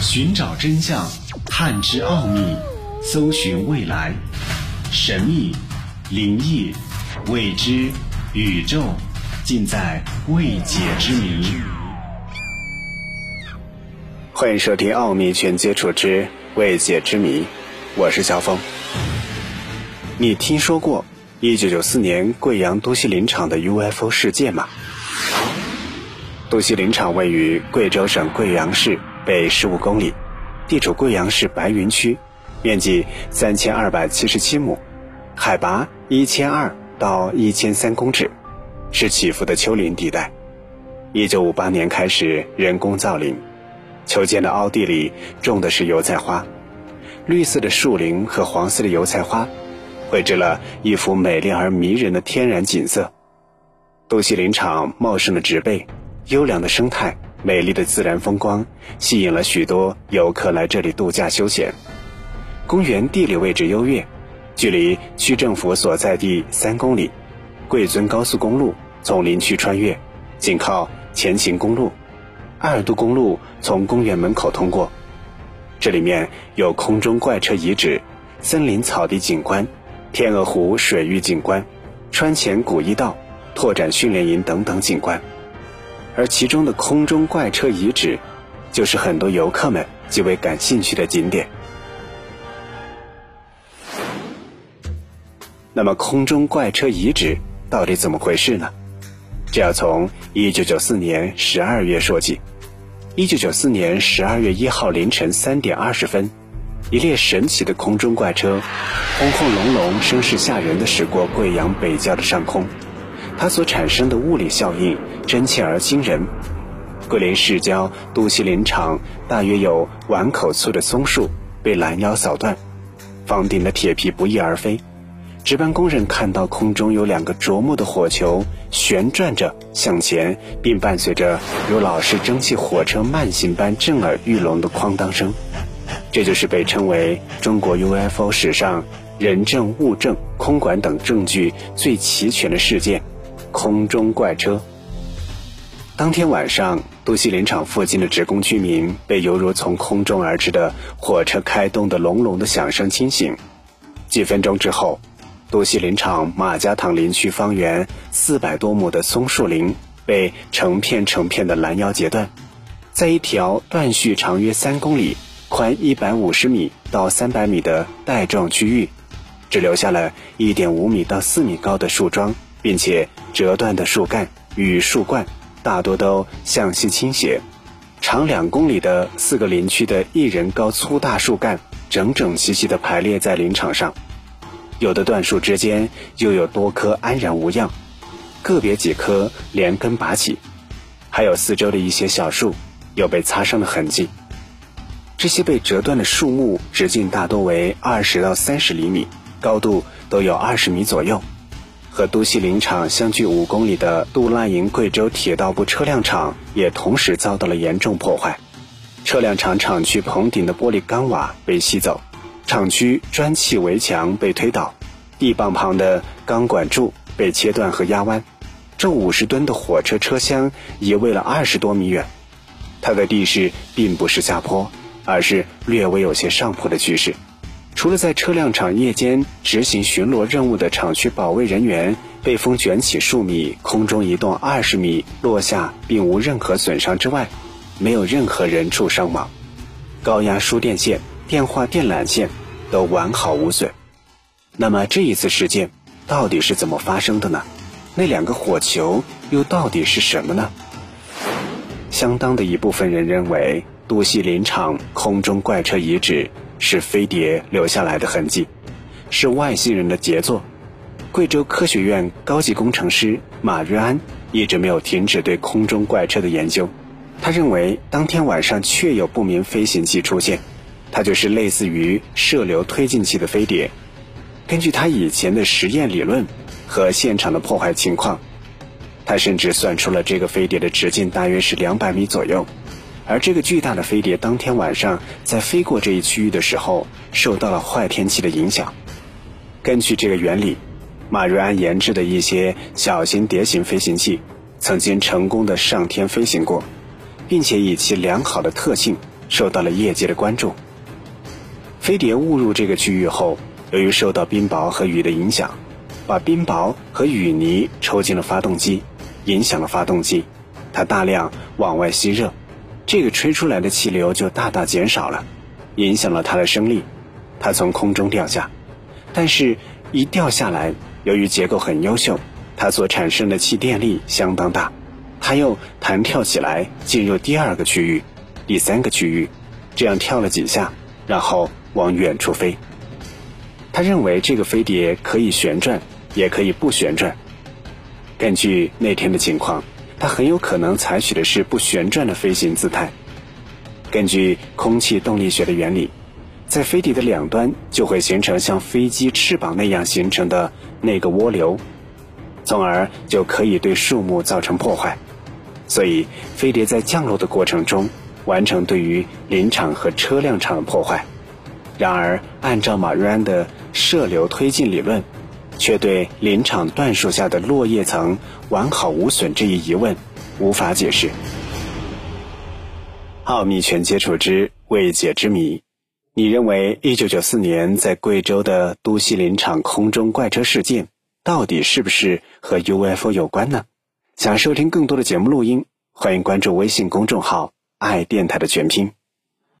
寻找真相，探知奥秘，搜寻未来，神秘、灵异、未知、宇宙，尽在未解之谜。欢迎收听《奥秘全接触之未解之谜》，我是小峰。你听说过1994年贵阳都西林场的 UFO 事件吗？都西林场位于贵州省贵阳市。北十五公里，地处贵阳市白云区，面积三千二百七十七亩，海拔一千二到一千三公尺，是起伏的丘陵地带。一九五八年开始人工造林，球间的凹地里种的是油菜花，绿色的树林和黄色的油菜花，绘制了一幅美丽而迷人的天然景色。都西林场茂盛的植被，优良的生态。美丽的自然风光吸引了许多游客来这里度假休闲。公园地理位置优越，距离区政府所在地三公里，贵尊高速公路从林区穿越，紧靠前秦公路、阿尔都公路从公园门口通过。这里面有空中怪车遗址、森林草地景观、天鹅湖水域景观、川前古驿道、拓展训练营等等景观。而其中的空中怪车遗址，就是很多游客们极为感兴趣的景点。那么，空中怪车遗址到底怎么回事呢？这要从1994年12月说起。1994年12月1号凌晨3点20分，一列神奇的空中怪车，轰轰隆隆、声势吓人的驶过贵阳北郊的上空。它所产生的物理效应真切而惊人。桂林市郊都溪林场大约有碗口粗的松树被拦腰扫断，房顶的铁皮不翼而飞。值班工人看到空中有两个啄木的火球旋转着向前，并伴随着如老式蒸汽火车慢行般震耳欲聋的哐当声。这就是被称为中国 UFO 史上人证、物证、空管等证据最齐全的事件。空中怪车。当天晚上，都西林场附近的职工居民被犹如从空中而至的火车开动的隆隆的响声惊醒。几分钟之后，都西林场马家塘林区方圆四百多亩的松树林被成片成片的拦腰截断，在一条断续长约三公里、宽一百五十米到三百米的带状区域，只留下了一点五米到四米高的树桩。并且折断的树干与树冠大多都向西倾斜，长两公里的四个林区的一人高粗大树干整整齐齐地排列在林场上，有的断树之间又有多棵安然无恙，个别几棵连根拔起，还有四周的一些小树有被擦伤的痕迹。这些被折断的树木直径大多为二十到三十厘米，高度都有二十米左右。和都西林场相距五公里的杜拉营贵州铁道部车辆厂也同时遭到了严重破坏，车辆厂厂区棚顶的玻璃钢瓦被吸走，厂区砖砌围墙被推倒，地磅旁的钢管柱被切断和压弯，这五十吨的火车车厢移位了二十多米远，它的地势并不是下坡，而是略微有些上坡的趋势。除了在车辆厂夜间执行巡逻任务的厂区保卫人员被风卷起数米，空中移动二十米落下并无任何损伤之外，没有任何人畜伤亡。高压输电线、电话电缆线都完好无损。那么这一次事件到底是怎么发生的呢？那两个火球又到底是什么呢？相当的一部分人认为，都西林场空中怪车遗址。是飞碟留下来的痕迹，是外星人的杰作。贵州科学院高级工程师马瑞安一直没有停止对空中怪车的研究。他认为当天晚上确有不明飞行器出现，它就是类似于射流推进器的飞碟。根据他以前的实验理论和现场的破坏情况，他甚至算出了这个飞碟的直径大约是两百米左右。而这个巨大的飞碟当天晚上在飞过这一区域的时候，受到了坏天气的影响。根据这个原理，马瑞安研制的一些小型碟形飞行器曾经成功的上天飞行过，并且以其良好的特性受到了业界的关注。飞碟误入这个区域后，由于受到冰雹和雨的影响，把冰雹和雨泥抽进了发动机，影响了发动机，它大量往外吸热，这个吹出来的气流就大大减少了，影响了它的升力，它从空中掉下，但是，一掉下来，由于结构很优秀，它所产生的气电力相当大，它又弹跳起来，进入第二个区域、第三个区域，这样跳了几下，然后往远处飞。他认为这个飞碟可以旋转，也可以不旋转。根据那天的情况，它很有可能采取的是不旋转的飞行姿态。根据空气动力学的原理。在飞碟的两端就会形成像飞机翅膀那样形成的那个涡流，从而就可以对树木造成破坏。所以，飞碟在降落的过程中完成对于林场和车辆场的破坏。然而，按照马瑞安的射流推进理论，却对林场椴树下的落叶层完好无损这一疑问无法解释。奥秘全接触之未解之谜。你认为一九九四年在贵州的都西林场空中怪车事件，到底是不是和 UFO 有关呢？想收听更多的节目录音，欢迎关注微信公众号“爱电台”的全拼。